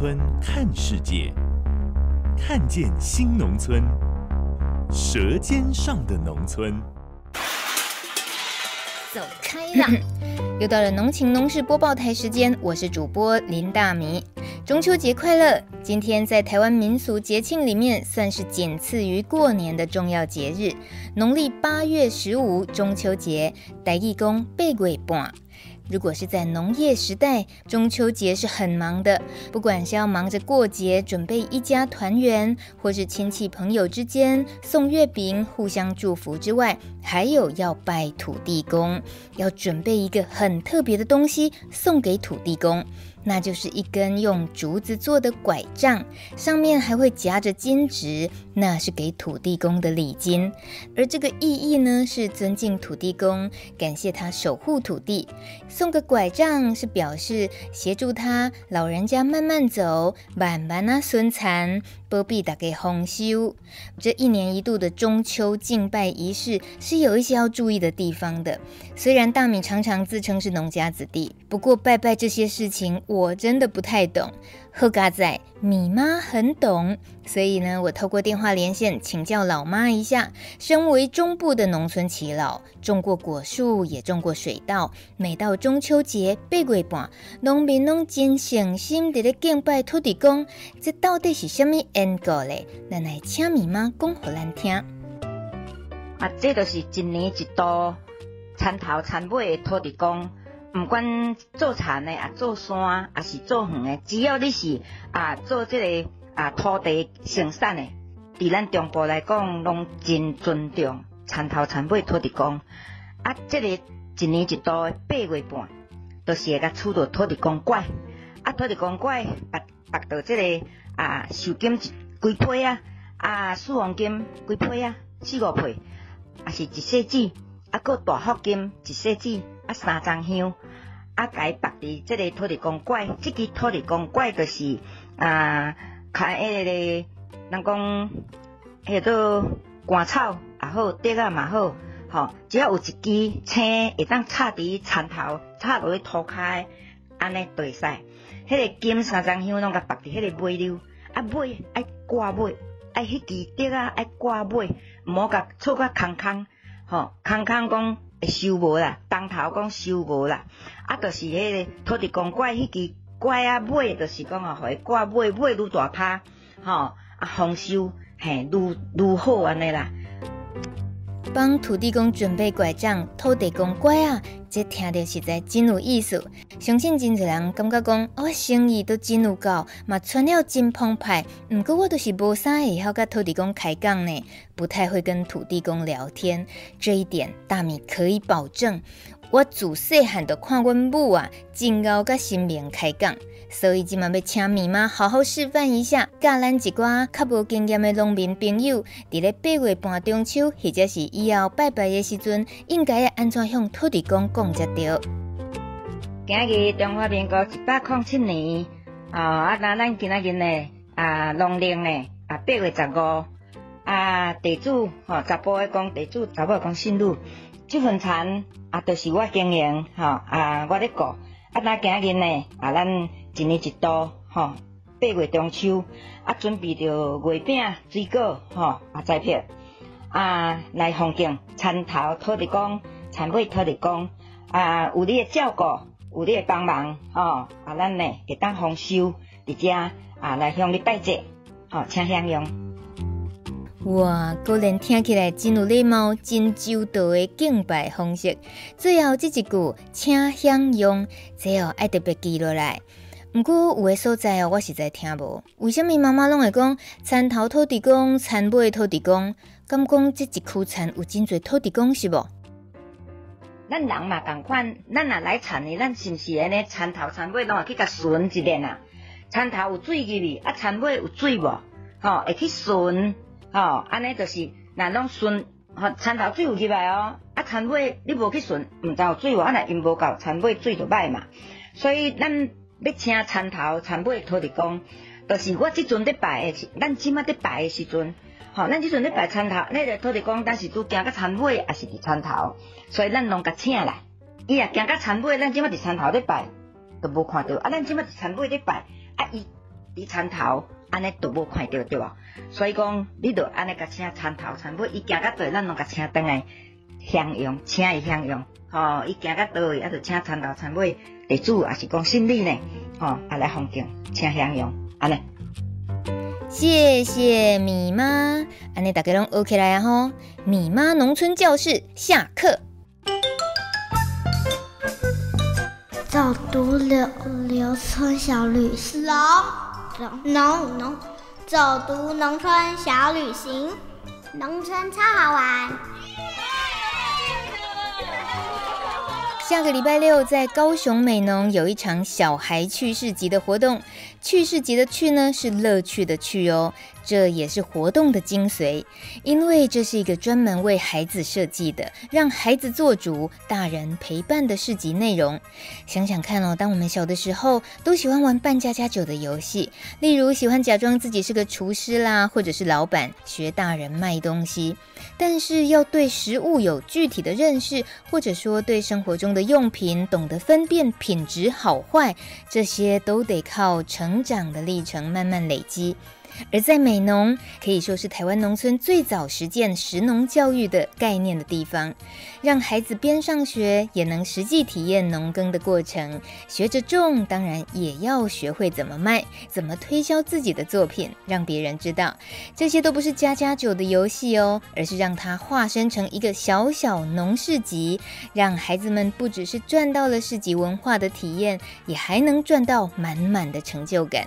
村看世界，看见新农村，舌尖上的农村。走开啦！又到了农情农事播报台时间，我是主播林大米。中秋节快乐！今天在台湾民俗节庆里面，算是仅次于过年的重要节日。农历八月十五中秋节，台语讲八月半。如果是在农业时代，中秋节是很忙的，不管是要忙着过节，准备一家团圆，或是亲戚朋友之间送月饼、互相祝福之外，还有要拜土地公，要准备一个很特别的东西送给土地公。那就是一根用竹子做的拐杖，上面还会夹着金纸，那是给土地公的礼金。而这个意义呢，是尊敬土地公，感谢他守护土地。送个拐杖是表示协助他老人家慢慢走，慢慢啊顺产，保庇大家丰收。这一年一度的中秋敬拜仪式是有一些要注意的地方的。虽然大米常常自称是农家子弟，不过拜拜这些事情。我真的不太懂，贺嘎仔米妈很懂，所以呢，我透过电话连线请教老妈一下。身为中部的农村耆老，种过果树，也种过水稻。每到中秋节八月半，农民拢真诚心地咧敬拜土地公，这到底是什么缘故嘞？咱来请米妈讲给咱听。啊，这就是一年一度田头田尾的土地公。不管做田的啊，做山啊，是做远的，只要你是啊做这个啊土地生产的，伫咱中部来讲，拢真尊重田头田尾土地公。啊，这个一年一度的八月半，都、就是会甲出到土地公拐。啊，土地公拐，拔拔到这个啊寿金几批啊，啊四方金几批啊，四五批，啊是一细纸，啊个大福金一细纸。啊，三张香，啊，该绑伫这个土地公拐，这个土地公拐就是啊，开迄个，人讲迄个干草也好，竹仔嘛好，吼，只要有一支青会当插伫田头，插落去土骹，安尼都会使。迄个金三张香拢甲绑伫迄个尾溜，啊尾爱挂尾，爱迄支竹仔爱挂尾，毋好甲错甲空空，吼，空空讲。收无啦，当头讲收无啦，啊，就是迄个土地公拐迄支拐啊尾，就是讲啊，互伊挂尾尾愈大拍，吼，啊，丰收嘿，愈愈好安尼啦。帮土地公准备拐杖，土地公乖啊，这听着实在真有意思。相信真侪人感觉讲，我生意都真有够，嘛赚了真澎湃。毋过我都是无啥会晓甲土地公开讲呢，不太会跟土地公聊天。这一点大米可以保证，我自细汉就看阮母啊，真敖甲心明开讲。所以今嘛要请咪妈好好示范一下，教咱一寡较无经验的农民朋友，伫咧八月半中秋，或者是以后拜拜的时阵，应该要安怎向土地公讲才对。今日中华民国一百零七年，哦，啊，那咱今仔日呢，啊，农历呢，啊，八月十五，啊，地主，吼，查甫的讲地主，查某讲姓吕，这份田啊，都是我经营，吼，啊，我咧顾，啊，那今日呢，啊，咱。一年一度，吼，八月中秋，啊，准备着月饼、水果，吼，啊，栽片，啊，来奉敬田头土地公、田尾土地公，啊，有你的照顾，有你的帮忙，吼，啊，咱呢会当丰收，伫遮啊，来向你拜祭，吼，请享用。哇，果然听起来真有礼貌、真周到的敬拜方式。最后这一句，请享用，最后爱特别记落来。毋过有个所在哦，我实在听无。为什么妈妈拢会讲田头土地公、田尾土地公？敢讲这一区田有真侪土地公是无？咱人嘛共款，咱若来田呢，咱是毋是安尼田头田尾拢会去甲巡一遍啊？田头有水入去，啊田尾有水无？吼，会去巡，吼，安尼就是若拢顺，吼，田头水有入来哦，啊田尾你无去顺，毋知有水无？啊若因无够，田尾水就歹嘛。所以咱要请田头田尾土地公，就是我即阵咧拜诶，咱即马咧拜诶时阵。吼，咱即阵咧拜田头，那个土地公，但是拄行到田尾，也是伫田头，所以咱拢甲请来。伊若行到田尾，咱即马伫田头咧拜，都无看到。啊，咱即马伫田尾咧拜，啊，伊伫田头，安尼都无看到，对无？所以讲，你着安尼甲请田头田尾，伊行到倒，咱拢甲请倒来享用，请伊享用。吼，伊行到倒位，啊，着请田头田尾，地主也是讲姓李呢，吼，啊来奉敬，请享用，安尼。谢谢米妈，安尼大家拢 OK 来啊吼！米妈农村教室下课。早读农农村小旅行，农农农，走读农村小旅行，农村超好玩。下个礼拜六在高雄美农有一场小孩趣事集的活动。趣事集的趣呢，是乐趣的趣哦，这也是活动的精髓，因为这是一个专门为孩子设计的，让孩子做主、大人陪伴的市集内容。想想看哦，当我们小的时候，都喜欢玩扮家家酒的游戏，例如喜欢假装自己是个厨师啦，或者是老板，学大人卖东西。但是要对食物有具体的认识，或者说对生活中的用品懂得分辨品质好坏，这些都得靠成。长的历程慢慢累积，而在美浓可以说是台湾农村最早实践食农教育的概念的地方，让孩子边上学也能实际体验农耕的过程，学着种，当然也要学会怎么卖，怎么推销自己的作品，让别人知道，这些都不是家家酒的游戏哦，而是让它化身成一个小小农市集，让孩子们不只是赚到了市集文化的体验，也还能赚到满满的成就感。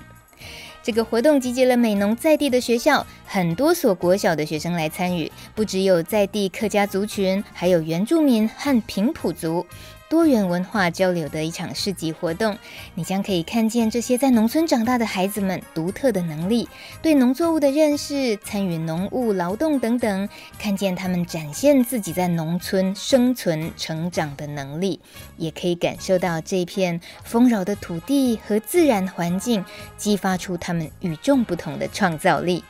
这个活动集结了美浓在地的学校，很多所国小的学生来参与，不只有在地客家族群，还有原住民和平埔族。多元文化交流的一场市集活动，你将可以看见这些在农村长大的孩子们独特的能力，对农作物的认识，参与农务劳动等等，看见他们展现自己在农村生存成长的能力，也可以感受到这片丰饶的土地和自然环境，激发出他们与众不同的创造力。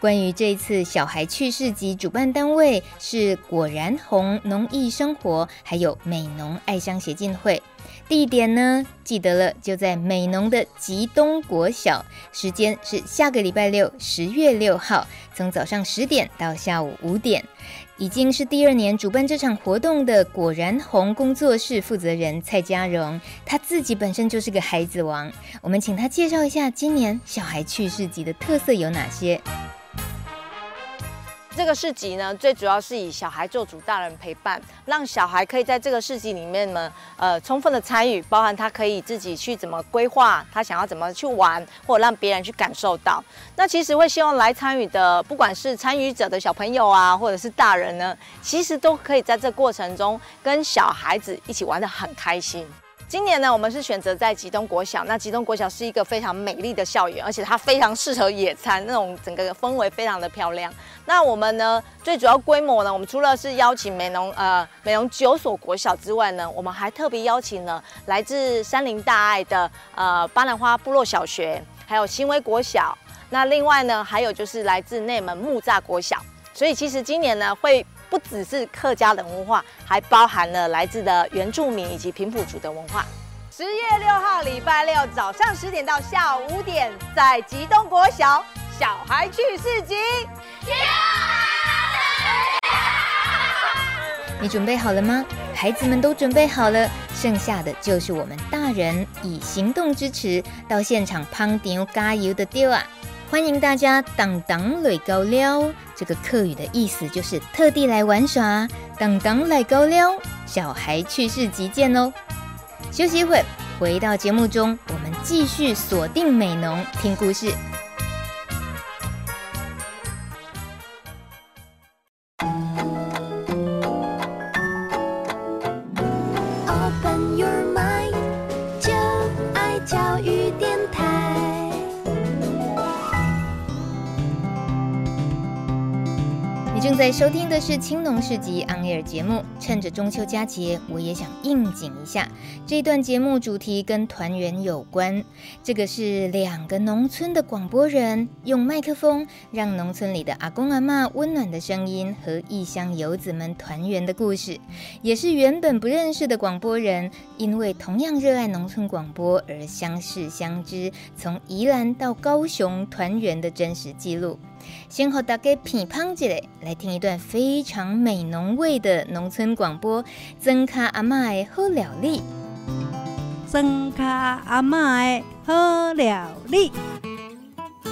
关于这次小孩趣事集，主办单位是果然红农艺生活，还有美农爱乡协进会。地点呢，记得了，就在美农的吉东国小。时间是下个礼拜六，十月六号，从早上十点到下午五点。已经是第二年主办这场活动的果然红工作室负责人蔡家荣，他自己本身就是个孩子王。我们请他介绍一下今年小孩趣事集的特色有哪些。这个市集呢，最主要是以小孩做主，大人陪伴，让小孩可以在这个市集里面呢，呃，充分的参与，包含他可以自己去怎么规划，他想要怎么去玩，或者让别人去感受到。那其实会希望来参与的，不管是参与者的小朋友啊，或者是大人呢，其实都可以在这过程中跟小孩子一起玩得很开心。今年呢，我们是选择在吉东国小。那吉东国小是一个非常美丽的校园，而且它非常适合野餐，那种整个氛围非常的漂亮。那我们呢，最主要规模呢，我们除了是邀请美浓呃美浓九所国小之外呢，我们还特别邀请了来自山林大爱的呃巴兰花部落小学，还有新威国小。那另外呢，还有就是来自内门木栅国小。所以其实今年呢会。不只是客家的文化，还包含了来自的原住民以及平埔族的文化。十月六号礼拜六早上十点到下午五点，在吉东国小小孩去市集。你准备好了吗？孩子们都准备好了，剩下的就是我们大人以行动支持，到现场捧场加油的丢啊！欢迎大家当当来高撩，这个客语的意思就是特地来玩耍。当当来高撩，小孩去世即见哦。休息一会，回到节目中，我们继续锁定美农听故事。收听的是青农市集 On Air 节目。趁着中秋佳节，我也想应景一下。这段节目主题跟团圆有关。这个是两个农村的广播人用麦克风，让农村里的阿公阿嬷温暖的声音和异乡游子们团圆的故事，也是原本不认识的广播人，因为同样热爱农村广播而相识相知，从宜兰到高雄团圆的真实记录。先和大家品尝一下，来听一段非常美浓味的农村广播。曾卡阿嬷的好料理，庄脚阿嬷的好料理，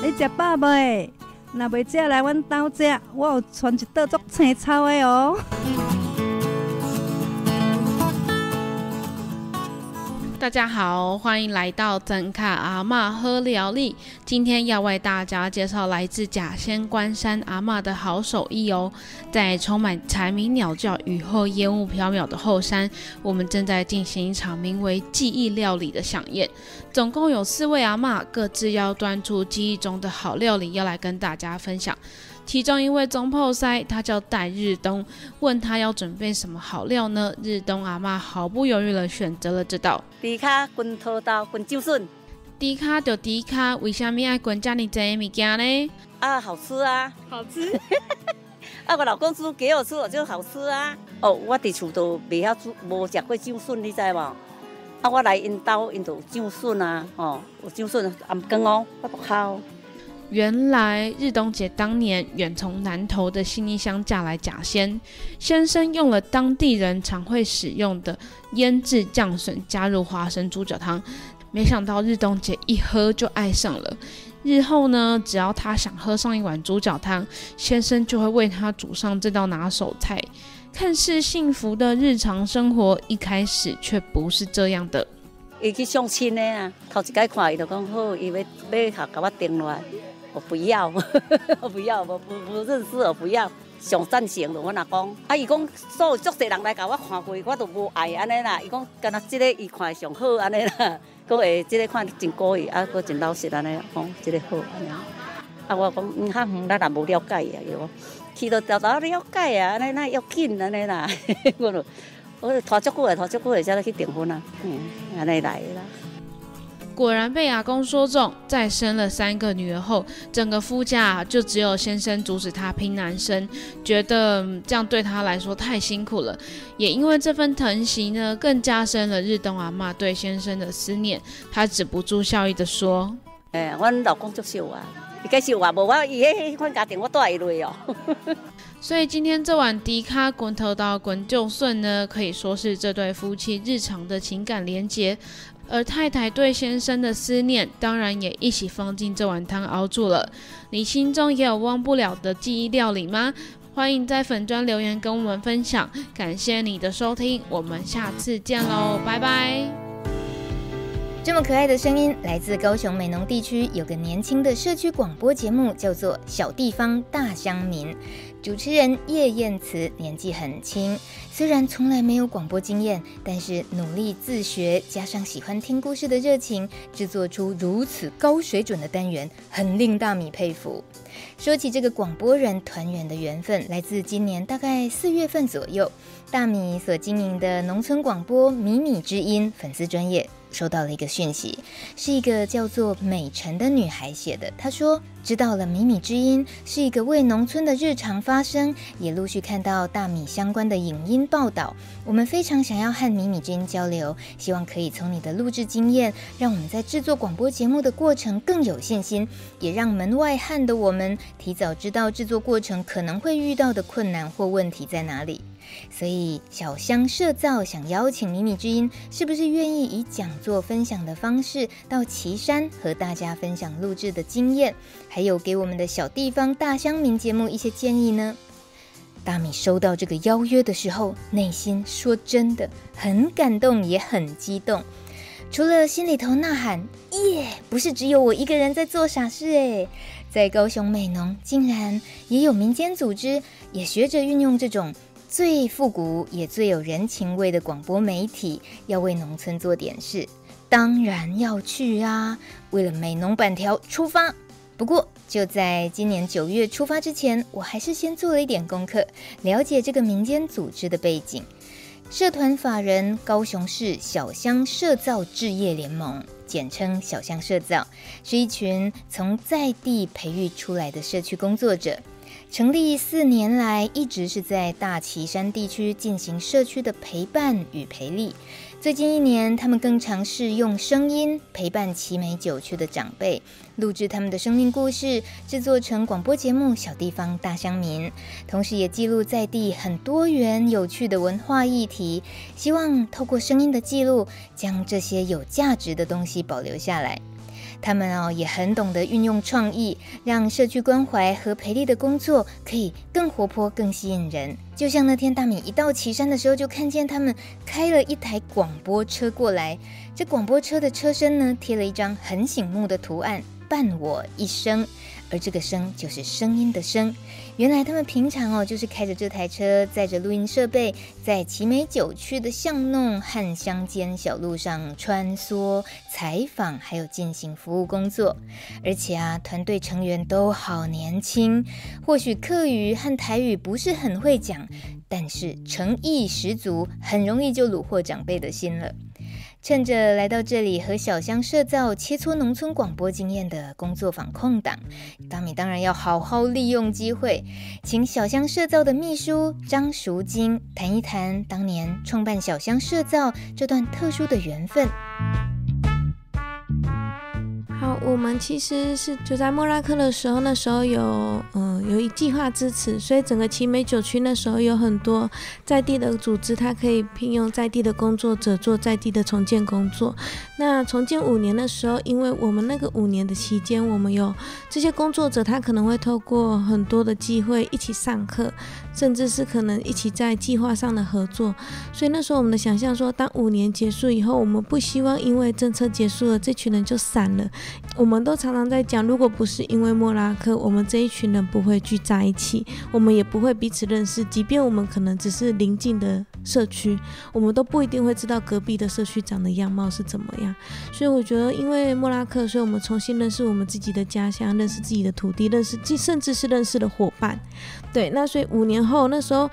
你食饱未？若未食来阮兜食，我有传一道做青草的哦。大家好，欢迎来到庄脚阿嬷好料理。今天要为大家介绍来自甲仙关山阿嬷的好手艺哦。在充满蝉鸣鸟叫、雨后烟雾飘渺的后山，我们正在进行一场名为“记忆料理”的饗宴。总共有四位阿嬷，各自要端出记忆中的好料理，要来跟大家分享。其中一位中炮师，他叫戴日东，问他要准备什么好料呢？日东阿妈毫不犹豫地选择了这道。猪脚滚土豆滚竹笋。猪脚就猪脚，为什么爱滚这么多物件呢？啊，好吃啊，好吃。啊，我老公煮给我吃，我就好吃啊。哦，我伫厝都未晓煮，无食过竹笋，你知无？啊，我来因兜，因都竹笋啊，哦，有竹笋暗羹哦，我不烤。原来日东姐当年远从南投的新义乡嫁来甲仙，先生用了当地人常会使用的腌制酱笋加入花生猪脚汤，没想到日东姐一喝就爱上了。日后呢，只要她想喝上一碗猪脚汤，先生就会为她煮上这道拿手菜。看似幸福的日常生活，一开始却不是这样的。伊去相亲的啊，头一摆看伊就讲好，伊要要下甲我订落来。我不要，我不要，我不不认识，我不要。上赞成的我阿公，啊，伊讲所有足侪人来甲我看过，我都无爱安尼啦。伊讲干那即个伊看上好安尼啦，阁会即个看真高意，啊，阁真老实安尼，讲即个好安尼。啊，我讲嗯哈嗯，咱也无了解呀，伊讲去到调查了解啊，安尼那要紧安尼啦。我就我拖足久诶，拖足久诶，才去订婚啊，嗯，安尼来啦。果然被阿公说中，在生了三个女儿后，整个夫家就只有先生阻止她拼男生，觉得这样对她来说太辛苦了。也因为这份疼惜呢，更加深了日东阿妈对先生的思念。她止不住笑意地说：“哎，我老公就笑啊，你该笑啊，无我伊迄款家庭我带一类哦。”所以今天这碗迪卡滚头到滚就顺呢，可以说是这对夫妻日常的情感连结。而太太对先生的思念，当然也一起放进这碗汤熬煮了。你心中也有忘不了的记忆料理吗？欢迎在粉砖留言跟我们分享。感谢你的收听，我们下次见喽，拜拜。这么可爱的声音来自高雄美浓地区，有个年轻的社区广播节目，叫做《小地方大乡民》。主持人叶燕慈年纪很轻，虽然从来没有广播经验，但是努力自学，加上喜欢听故事的热情，制作出如此高水准的单元，很令大米佩服。说起这个广播人团圆的缘分，来自今年大概四月份左右，大米所经营的农村广播《米米之音》粉丝专业。收到了一个讯息，是一个叫做美晨的女孩写的。她说：“知道了，米米之音是一个为农村的日常发声，也陆续看到大米相关的影音报道。我们非常想要和米米之音交流，希望可以从你的录制经验，让我们在制作广播节目的过程更有信心，也让门外汉的我们提早知道制作过程可能会遇到的困难或问题在哪里。”所以小香社造想邀请米米之音，是不是愿意以讲座分享的方式到旗山和大家分享录制的经验，还有给我们的小地方大乡民节目一些建议呢？大米收到这个邀约的时候，内心说真的很感动，也很激动。除了心里头呐喊“耶”，不是只有我一个人在做傻事诶，在高雄美浓竟然也有民间组织也学着运用这种。最复古也最有人情味的广播媒体，要为农村做点事，当然要去啊！为了美农板条出发。不过就在今年九月出发之前，我还是先做了一点功课，了解这个民间组织的背景。社团法人高雄市小乡社造置业联盟，简称小乡社造，是一群从在地培育出来的社区工作者。成立四年来，一直是在大旗山地区进行社区的陪伴与培力。最近一年，他们更尝试用声音陪伴奇美九区的长辈，录制他们的生命故事，制作成广播节目《小地方大乡民》，同时也记录在地很多元有趣的文化议题，希望透过声音的记录，将这些有价值的东西保留下来。他们哦也很懂得运用创意，让社区关怀和培力的工作可以更活泼、更吸引人。就像那天大米一到岐山的时候，就看见他们开了一台广播车过来，这广播车的车身呢贴了一张很醒目的图案，“伴我一生”。而这个声就是声音的声。原来他们平常哦，就是开着这台车，载着录音设备，在奇美九区的巷弄和乡间小路上穿梭、采访，还有进行服务工作。而且啊，团队成员都好年轻，或许客语和台语不是很会讲，但是诚意十足，很容易就虏获长辈的心了。趁着来到这里和小香社造切磋农村广播经验的工作坊空档，大米当然要好好利用机会，请小香社造的秘书张淑晶谈一谈当年创办小香社造这段特殊的缘分。我们其实是就在莫拉克的时候，那时候有嗯、有一计划支持，所以整个奇美九区那时候有很多在地的组织，它可以聘用在地的工作者做在地的重建工作。那重建五年的时候，因为我们那个五年的期间，我们有这些工作者，他可能会透过很多的机会一起上课，甚至是可能一起在计划上的合作。所以那时候我们的想象说，当五年结束以后，我们不希望因为政策结束了，这群人就散了。我们都常常在讲，如果不是因为莫拉克，我们这一群人不会聚在一起，我们也不会彼此认识。即便我们可能只是邻近的社区，我们都不一定会知道隔壁的社区长的样貌是怎么样。所以我觉得，因为莫拉克，所以我们重新认识我们自己的家乡，认识自己的土地，认识，甚至是认识了伙伴。对，那所以五年后，那时候，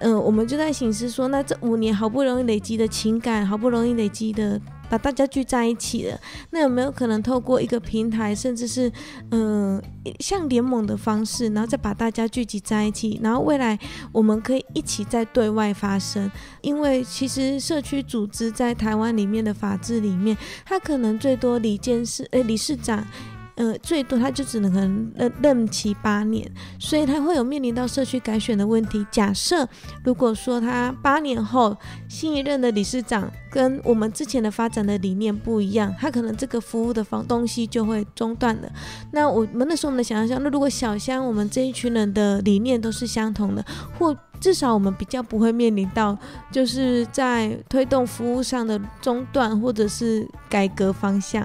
嗯、我们就在醒思说，那这五年好不容易累积的情感，好不容易累积的。把大家聚在一起了，那有没有可能透过一个平台，甚至是嗯、像联盟的方式，然后再把大家聚集在一起，然后未来我们可以一起在对外发声？因为其实社区组织在台湾里面的法制里面，它可能最多理监事诶理事长。呃，最多他就只能可能任任期八年，所以他会有面临到社区改选的问题。假设如果说他八年后新一任的理事长跟我们之前的发展的理念不一样，他可能这个服务的方东西就会中断了。那我们那时候我们的想象，那如果小香我们这一群人的理念都是相同的，或至少我们比较不会面临到就是在推动服务上的中断或者是改革方向。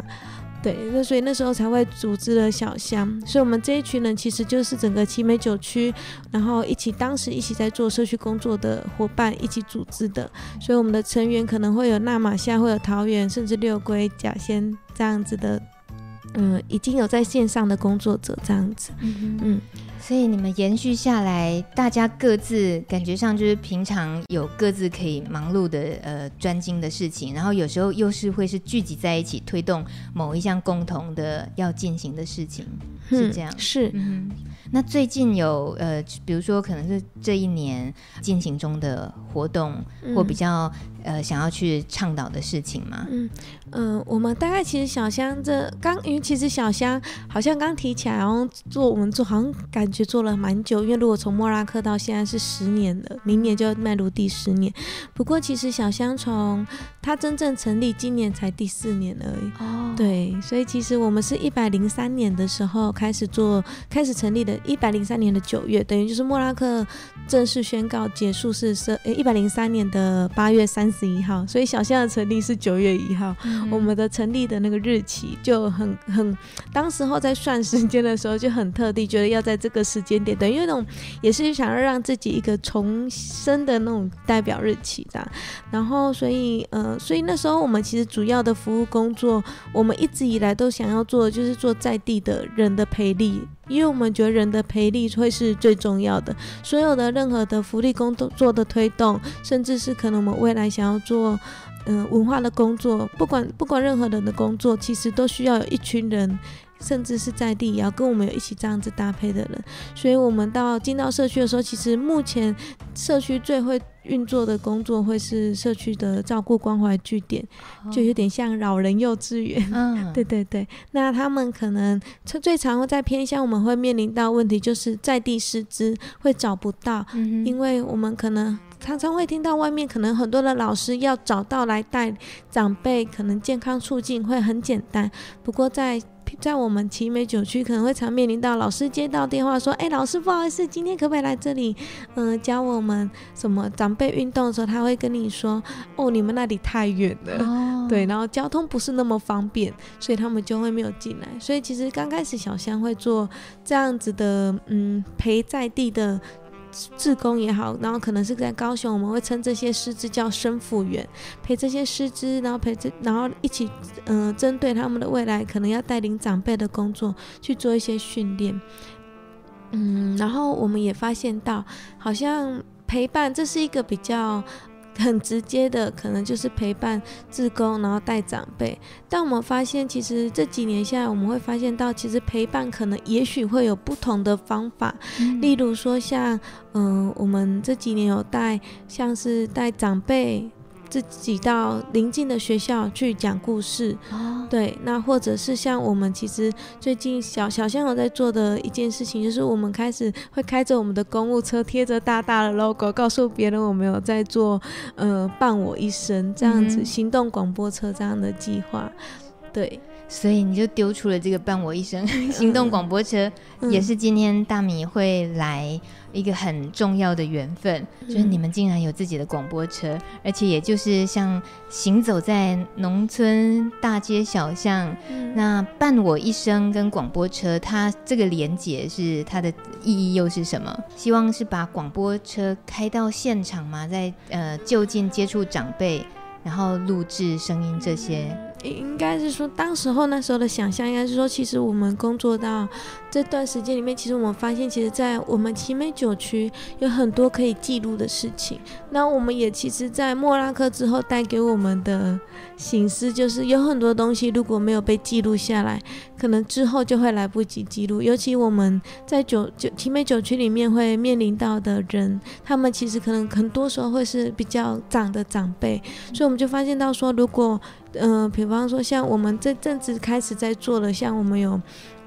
对，那所以那时候才会组织了小香，所以我们这一群人其实就是整个奇美九区，然后一起当时一起在做社区工作的伙伴一起组织的，所以我们的成员可能会有纳玛夏，会有桃园，甚至六龟、甲仙这样子的，嗯，已经有在线上的工作者这样子，嗯嗯。所以你们延续下来，大家各自感觉上就是平常有各自可以忙碌的呃专精的事情，然后有时候又是会是聚集在一起推动某一项共同的要进行的事情，是这样。嗯、是。嗯。那最近有呃，比如说可能是这一年进行中的活动，或比较。呃，想要去倡导的事情吗？嗯嗯、呃，我们大概其实小香这刚，因为其实小香好像刚提起来，然后做我们做好像感觉做了蛮久，因为如果从莫拉克到现在是十年了，明年就要迈入第十年。不过其实小香从它真正成立今年才第四年而已。哦，对，所以其实我们是一百零三年的时候开始做，开始成立的，一百零三年的九月，等于就是莫拉克正式宣告结束是是呃一百零三年的八月三十一号，所以小象的成立是九月一号，嗯，我们的成立的那个日期就很很，当时候在算时间的时候就很特地，觉得要在这个时间点，等于那种也是想要让自己一个重生的那种代表日期的。然后所以呃，所以那时候我们其实主要的服务工作，我们一直以来都想要做的就是做在地的人的培力。因为我们觉得人的陪力会是最重要的。所有的任何的福利工作的推动，甚至是可能我们未来想要做嗯、文化的工作，不管不管任何人的工作，其实都需要有一群人。甚至是在地也要跟我们有一起这样子搭配的人，所以我们到进到社区的时候，其实目前社区最会运作的工作会是社区的照顾关怀据点，就有点像老人幼稚园。嗯，对对对。那他们可能最常会在偏乡，我们会面临到问题，就是在地师资会找不到，因为我们可能常常会听到外面可能很多的老师要找到来带长辈，可能健康促进会很简单，不过在在我们奇美九区，可能会常面临到老师接到电话说：“哎，老师，不好意思，今天可不可以来这里，嗯、呃，教我们什么长辈运动的时候，他会跟你说：哦，你们那里太远了，哦、对，然后交通不是那么方便，所以他们就会没有进来。所以其实刚开始小香会做这样子的，嗯，陪在地的。”自工也好，然后可能是在高雄，我们会称这些师资叫生辅员，陪这些师资，然后陪这，然后一起，嗯、针对他们的未来，可能要带领长辈的工作去做一些训练，嗯，然后我们也发现到，好像陪伴这是一个比较。很直接的，可能就是陪伴自工，然后带长辈。但我们发现，其实这几年下来，我们会发现到，其实陪伴可能也许会有不同的方法。嗯、例如说，像嗯、呃，我们这几年有带，像是带长辈。自己到邻近的学校去讲故事，哦、对，那或者是像我们其实最近小小香有在做的一件事情，就是我们开始会开着我们的公务车，贴着大大的 logo，告诉别人我们有在做，呃，伴我一生这样子行动广播车这样的计划，对。所以你就丢出了这个伴我一生 行动广播车，嗯、也是今天大米会来一个很重要的缘分，嗯、就是你们竟然有自己的广播车，而且也就是像行走在农村大街小巷，嗯、那伴我一生跟广播车，它这个连结是它的意义又是什么？希望是把广播车开到现场嘛？在呃就近接触长辈，然后录制声音这些。应该是说，当时候那时候的想象，应该是说，其实我们工作到这段时间里面，其实我们发现，其实，在我们奇美九区有很多可以记录的事情。那我们也其实，在莫拉克之后带给我们的省思，就是有很多东西如果没有被记录下来，可能之后就会来不及记录。尤其我们在九九奇美九区里面会面临到的人，他们其实可能很多时候会是比较长的长辈，所以我们就发现到说，如果嗯、呃，比方说像我们这阵子开始在做的，像我们有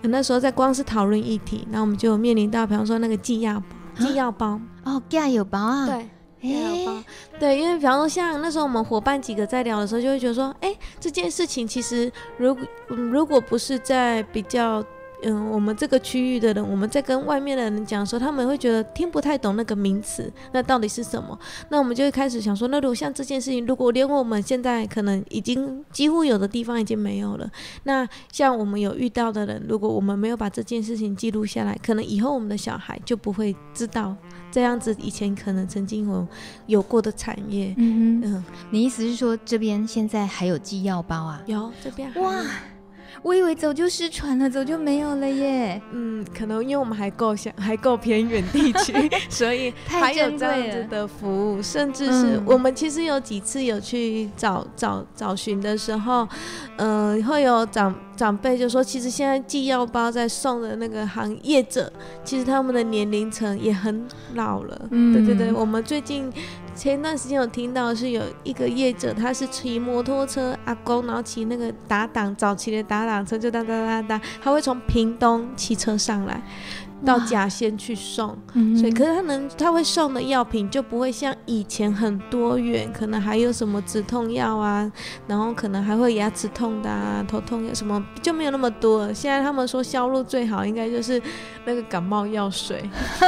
那时候在光是讨论议题，那我们就面临到，比方说那个寄药包，寄药包哦，寄药包啊，对，寄药包，对，因为比方说像那时候我们伙伴几个在聊的时候，就会觉得说，哎，这件事情其实如如果不是在比较。嗯，我们这个区域的人，我们在跟外面的人讲说，他们会觉得听不太懂那个名词，那到底是什么？那我们就会开始想说，那如果像这件事情，如果连我们现在可能已经几乎有的地方已经没有了，那像我们有遇到的人，如果我们没有把这件事情记录下来，可能以后我们的小孩就不会知道这样子以前可能曾经有有过的产业。嗯嗯，你意思是说这边现在还有寄药包啊？有这边哇。我以为早就失传了，早就没有了耶。嗯，可能因为我们还够想，还够偏远地区，所以还有这样子的服务。甚至是我们其实有几次有去找找找寻的时候，嗯、呃，会有长长辈就说，其实现在寄药包在送的那个行业者，其实他们的年龄层也很老了。嗯，对对对，我们最近。前段时间有听到是有一个业者，他是骑摩托车，阿公，然后骑那个打挡，早期的打挡车就哒哒哒哒，他会从屏东骑车上来。到甲仙去送，嗯、所以可是他能他会送的药品就不会像以前很多元，可能还有什么止痛药啊，然后可能还会牙齿痛的啊、头痛药什么就没有那么多了。现在他们说销路最好应该就是那个感冒药水，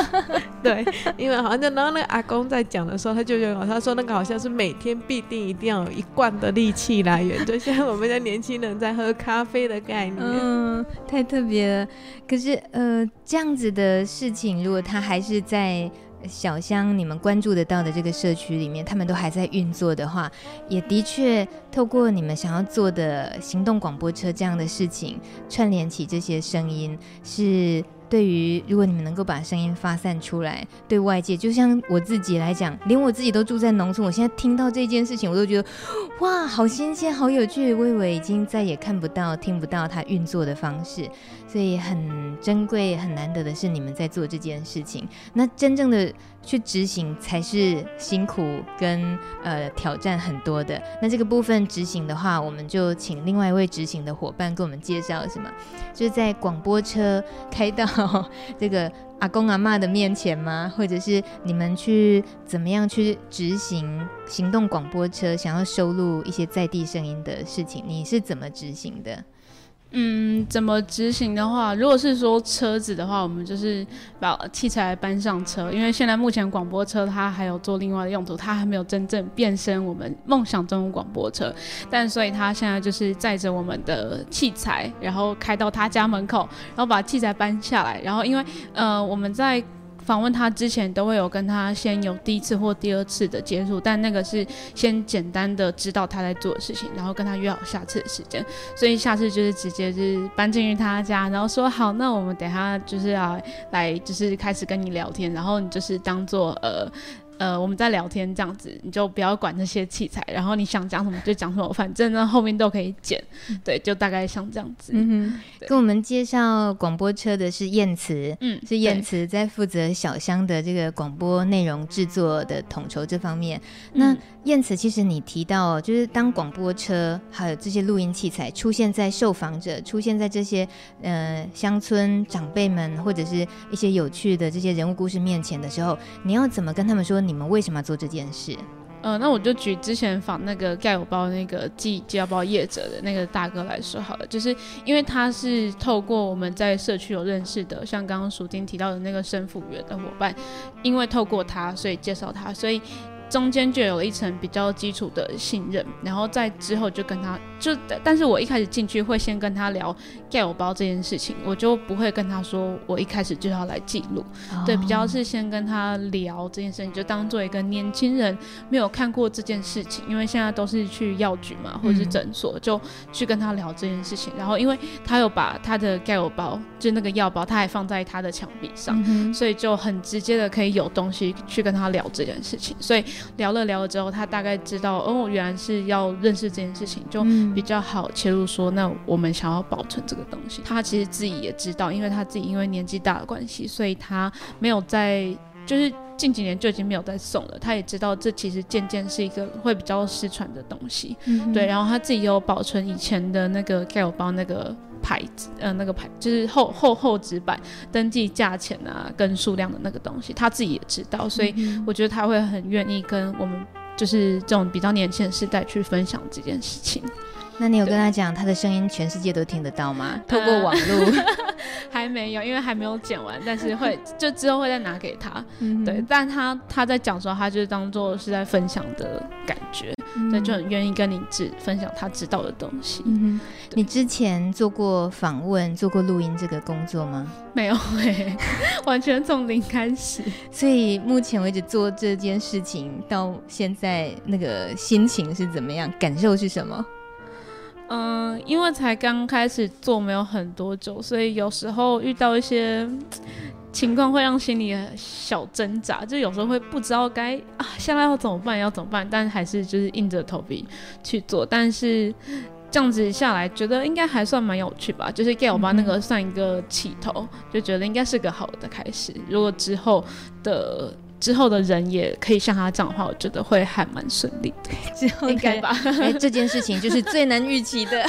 对，因为好像就然后那个阿公在讲的时候，他就有他说那个好像是每天必定一定要有一罐的力气来源，就像我们的年轻人在喝咖啡的概念，嗯，太特别了。可是呃这样。子的事情，如果他还是在小香你们关注得到的这个社区里面，他们都还在运作的话，也的确透过你们想要做的行动广播车这样的事情，串联起这些声音，是对于如果你们能够把声音发散出来，对外界，就像我自己来讲，连我自己都住在农村，我现在听到这件事情，我都觉得哇，好新鲜，好有趣。薇薇已经再也看不到、听不到它运作的方式，所以很珍贵、很难得的是你们在做这件事情。那真正的去执行才是辛苦跟呃挑战很多的。那这个部分执行的话，我们就请另外一位执行的伙伴给我们介绍，是吗？就是在广播车开到 这个阿公阿嬷的面前吗？或者是你们去怎么样去执行行动广播车，想要收录一些在地声音的事情，你是怎么执行的？嗯，怎么执行的话，如果是说车子的话，我们就是把器材搬上车，因为现在目前广播车它还有做另外的用途，它还没有真正变身我们梦想中的广播车，但所以它现在就是载着我们的器材，然后开到他家门口，然后把器材搬下来，然后因为呃我们在。访问他之前都会有跟他先有第一次或第二次的接触，但那个是先简单的知道他在做的事情，然后跟他约好下次的时间，所以下次就是直接就是搬进去他家，然后说好，那我们等下就是要来就是开始跟你聊天，然后你就是当做呃。呃，我们在聊天这样子，你就不要管那些器材，然后你想讲什么就讲什么，反正呢后面都可以剪，对，就大概像这样子。嗯哼，跟我们介绍广播车的是燕慈，嗯，是燕慈在负责小香的这个广播内容制作的统筹这方面。那燕慈，其实你提到，就是当广播车还有这些录音器材出现在受访者，出现在这些呃乡村长辈们或者是一些有趣的这些人物故事面前的时候，你要怎么跟他们说？你们为什么要做这件事？呃，那我就举之前访那个盖友包那个寄寄药包业者的那个大哥来说好了，就是因为他是透过我们在社区有认识的，像刚刚淑丁提到的那个生辅员的伙伴，因为透过他，所以介绍他，所以。中间就有了一层比较基础的信任，然后在之后就跟他就，但是我一开始进去会先跟他聊盖我包这件事情，我就不会跟他说我一开始就要来记录，oh. 对，比较是先跟他聊这件事情，就当做一个年轻人没有看过这件事情，因为现在都是去药局嘛或者是诊所，嗯，就去跟他聊这件事情，然后因为他有把他的盖我包就那个药包，他还放在他的墙壁上，嗯，所以就很直接的可以有东西去跟他聊这件事情，所以。聊了聊了之后，他大概知道哦，原来是要认识这件事情，就比较好切入说，那我们想要保存这个东西。他其实自己也知道，因为他自己因为年纪大的关系，所以他没有在，就是近几年就已经没有再送了。他也知道这其实渐渐是一个会比较失传的东西，嗯，对。然后他自己有保存以前的那个盖友包那个。牌子，呃，那个牌就是厚厚厚纸板，登记价钱啊，跟数量的那个东西，他自己也知道，所以我觉得他会很愿意跟我们，就是这种比较年轻的世代去分享这件事情。那你有跟他讲他的声音全世界都听得到吗？透过网络、呃、还没有，因为还没有剪完，但是会 就之后会再拿给他。嗯、对，但他他在讲的时候，他就是当做是在分享的感觉，嗯、对，就很愿意跟你只分享他知道的东西。嗯，你之前做过访问、做过录音这个工作吗？没有诶、欸，完全从零开始。所以目前为止做这件事情到现在，那个心情是怎么样？感受是什么？嗯，因为才刚开始做没有很多久，所以有时候遇到一些情况会让心里小挣扎，就有时候会不知道该啊，现在要怎么办，要怎么办，但还是就是硬着头皮去做。但是这样子下来，觉得应该还算蛮有趣吧，就是给我爸那个算一个起头，嗯，就觉得应该是个好的开始。如果之后的。之后的人也可以像他这样的话，我觉得会还蛮顺利的。之后应该吧？哎，这件事情就是最难预期的。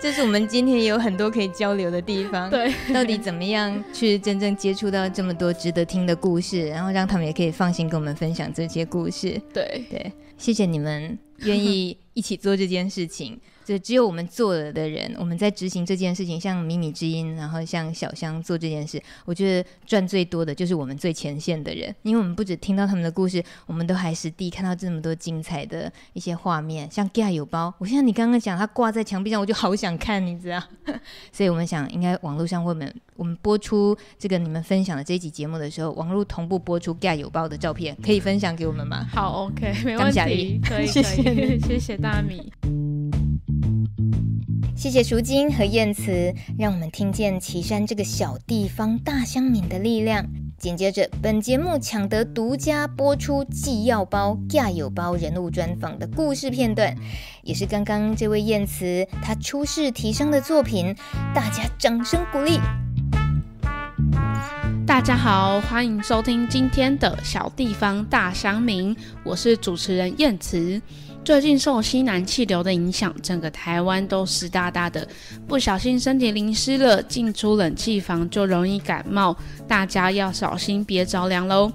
这是我们今天也有很多可以交流的地方。对，到底怎么样去真正接触到这么多值得听的故事，然后让他们也可以放心跟我们分享这些故事。对对，谢谢你们愿意一起做这件事情。就只有我们做了的人，我们在执行这件事情，像迷你之音，然后像小香做这件事，我觉得赚最多的就是我们最前线的人，因为我们不止听到他们的故事，我们都还实地看到这么多精彩的一些画面，像盖有包，我现在你刚刚讲它挂在墙壁上，我就好想看，你知道？所以我们想，应该网络上我们我们播出这个你们分享的这一集节目的时候，网络同步播出盖有包的照片，可以分享给我们吗？好，OK，没问题，可以，可以，谢谢，谢谢大米。谢谢淑金和燕慈，让我们听见岐山这个小地方大乡民的力量。紧接着，本节目抢得独家播出寄药包、加油包人物专访的故事片段，也是刚刚这位燕慈她出世提升的作品，大家掌声鼓励。大家好，欢迎收听今天的小地方大乡民，我是主持人燕慈。最近受西南气流的影响，整个台湾都湿哒哒的，不小心身体淋湿了，进出冷气房就容易感冒，大家要小心别着凉喽。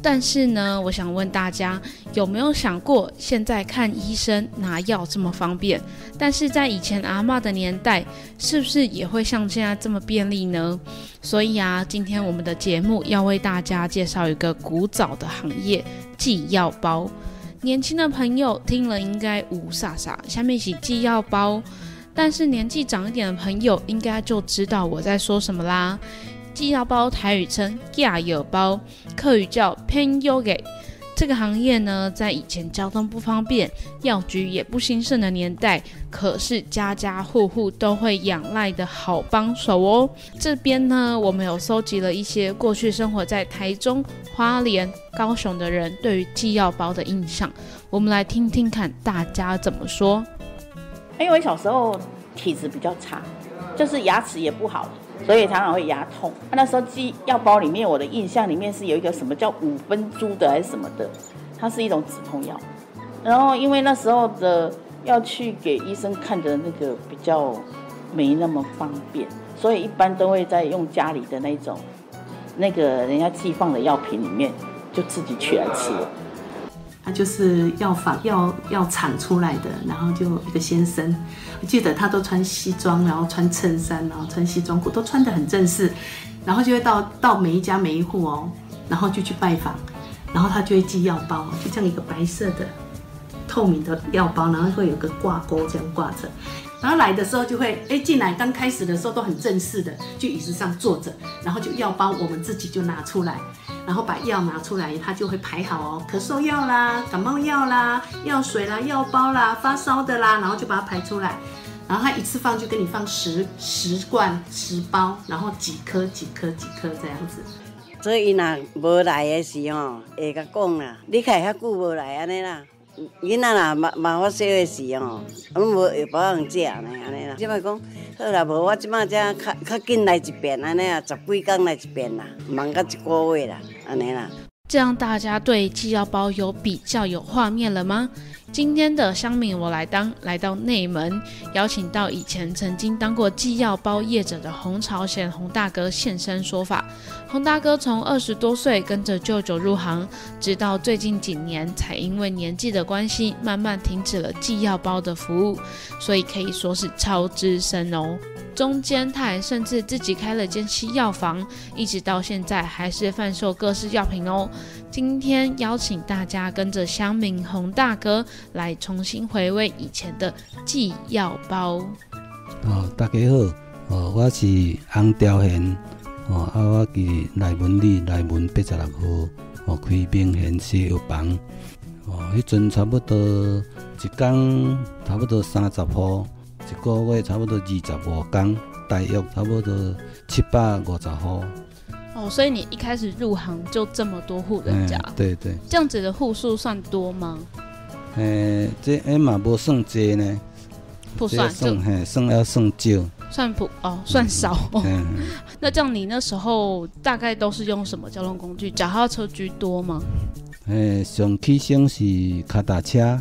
但是呢，我想问大家，有没有想过，现在看医生拿药这么方便，但是在以前阿嬷的年代，是不是也会像现在这么便利呢？所以啊，今天我们的节目要为大家介绍一个古早的行业——寄药包。年轻的朋友听了应该无傻傻，下面是寄药包。但是年纪长一点的朋友应该就知道我在说什么啦。寄药包台语称寄药包，客语叫偏优给。这个行业呢，在以前交通不方便、药局也不兴盛的年代，可是家家户户都会仰赖的好帮手哦。这边呢，我们有搜集了一些过去生活在台中、花莲、高雄的人对于寄药包的印象，我们来听听看大家怎么说。因为小时候体质比较差，就是牙齿也不好。所以常常会牙痛。他那时候寄药包里面，我的印象里面是有一个什么叫五分珠的还是什么的，它是一种止痛药。然后因为那时候的要去给医生看的那个比较没那么方便，所以一般都会在用家里的那种那个人家寄放的药品里面，就自己取来吃。他就是药房药药厂出来的，然后就一个先生，记得他都穿西装，然后穿衬衫，然后穿西装裤，都穿得很正式，然后就会到到每一家每一户哦，然后就去拜访，然后他就会寄药包，就这样一个白色的透明的药包，然后会有个挂钩这样挂着。然后来的时候就会，哎，进来刚开始的时候都很正式的，就椅子上坐着，然后就药包我们自己就拿出来，然后把药拿出来，他就会排好哦，咳嗽药啦、感冒药啦、药水啦、药包啦、发烧的啦，然后就把它排出来，然后他一次放就给你放十十罐十包，然后几颗几颗几颗这样子。所以那无来的时候，会甲讲啦，你开遐久无来安尼啦。囡仔啦，嘛嘛发小的时哦，拢无药包通食呢，安尼啦。即摆讲好啦，无我即摆才较较紧来一遍，安尼啊，十几工来一遍啦，忙到一个月啦，安尼啦。这样大家对寄药包有比较有画面了吗？今天的乡民我来当，来到内门，邀请到以前曾经当过寄药包业者的洪朝贤洪大哥现身说法。洪大哥从二十多岁跟着舅舅入行，直到最近几年才因为年纪的关系，慢慢停止了寄药包的服务，所以可以说是超资深哦。中间他还甚至自己开了间西药房，一直到现在还是贩售各式药品哦。今天邀请大家跟着乡民洪大哥来重新回味以前的寄药包。哦，大家好，哦，我是洪朝贤。哦，啊，我伫内门里内门八十六号，哦，开明贤西药房。哦，迄阵差不多一工差不多三十号，一个月差不多二十五工，大约差不多七百五十户。哦，所以你一开始入行就这么多户人家？嗯、对对。这样子的户数算多吗？诶、欸，这哎嘛无算多呢。不算，算嘿，算要算少。算不哦，算少。嗯、那这样你那时候大概都是用什么交通工具？脚踏车居多吗？诶、欸，上起先是脚踏车，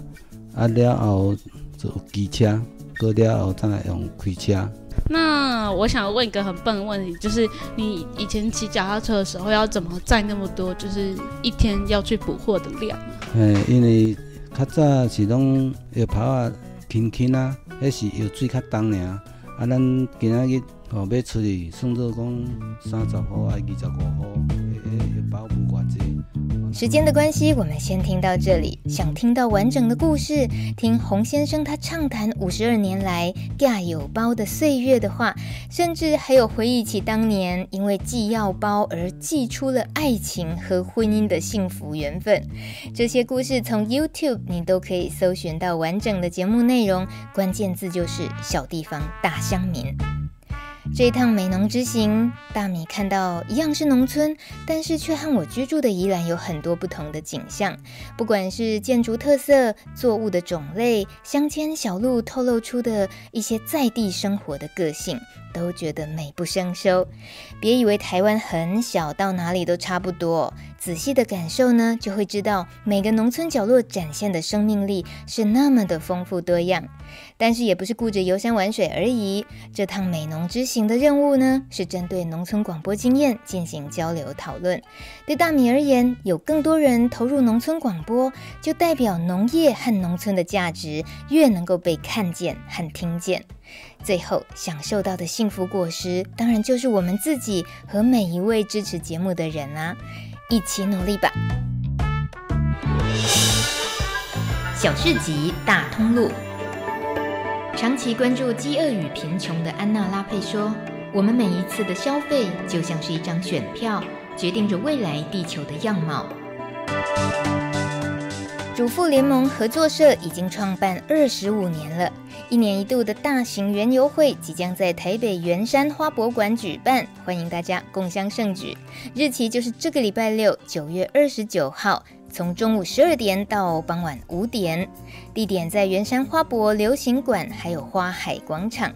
啊了后就机车，过了后再用开车。那我想问一个很笨的问题，就是你以前骑脚踏车的时候要怎么载那么多？就是一天要去补货的量？诶、欸，因为较早是拢药包啊，轻轻啊，迄是药水较重尔。啊，咱今仔日哦要出去，算做讲三十号啊，二十五号。时间的关系，我们先听到这里。想听到完整的故事，听洪先生他畅谈五十二年来寄药包的岁月的话，甚至还有回忆起当年因为寄药包而寄出了爱情和婚姻的幸福缘分。这些故事从 YouTube 你都可以搜寻到完整的节目内容，关键字就是小地方大乡民。这一趟美农之行，大米看到一样是农村，但是却和我居住的宜兰有很多不同的景象。不管是建筑特色、作物的种类、乡间小路透露出的一些在地生活的个性，都觉得美不胜收。别以为台湾很小，到哪里都差不多。仔细的感受呢，就会知道每个农村角落展现的生命力是那么的丰富多样。但是也不是顾着游山玩水而已。这趟美农之行的任务呢，是针对农村广播经验进行交流讨论。对大米而言，有更多人投入农村广播，就代表农业和农村的价值越能够被看见和听见。最后享受到的幸福果实，当然就是我们自己和每一位支持节目的人啊。一起努力吧！小市集大通路，长期关注饥饿与贫穷的安娜拉佩说：“我们每一次的消费，就像是一张选票，决定着未来地球的样貌。”主妇联盟合作社已经创办二十五年了。一年一度的大型园游会即将在台北圆山花博馆举办，欢迎大家共襄盛举。日期就是这个礼拜六，九月二十九号，从中午十二点到傍晚五点。地点在圆山花博流行馆，还有花海广场。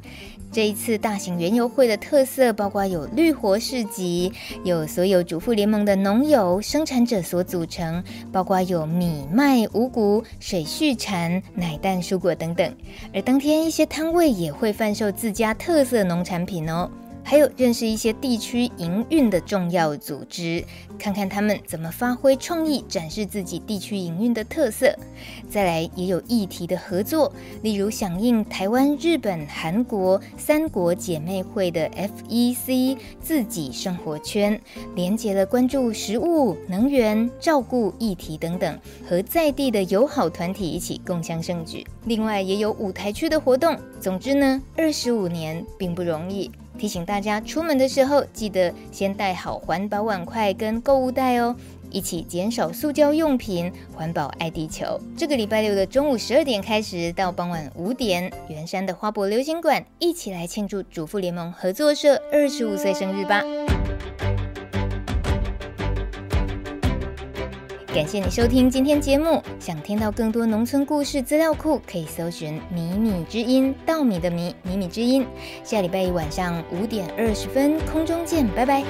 这一次大型园游会的特色包括有绿活市集，有所有主妇联盟的农友、生产者所组成，包括有米麦、五谷、水畜产、奶蛋、蔬果等等。而当天一些摊位也会贩售自家特色农产品哦。还有认识一些地区营运的重要组织，看看他们怎么发挥创意，展示自己地区营运的特色。再来也有议题的合作，例如响应台湾、日本、韩国三国姐妹会的 FEC 自己生活圈，连接了关注食物、能源、照顾议题等等，和在地的友好团体一起共襄盛举。另外也有舞台区的活动。总之呢，二十五年并不容易。提醒大家，出门的时候记得先带好环保碗筷跟购物袋哦，一起减少塑胶用品，环保爱地球。这个礼拜六的中午十二点开始到傍晚五点，圆山的花博流行馆，一起来庆祝主妇联盟合作社二十五岁生日吧！感谢你收听今天节目。想听到更多农村故事资料库，可以搜寻“米米之音”，稻米的米，米米之音。下礼拜一晚上五点二十分，空中见，拜拜。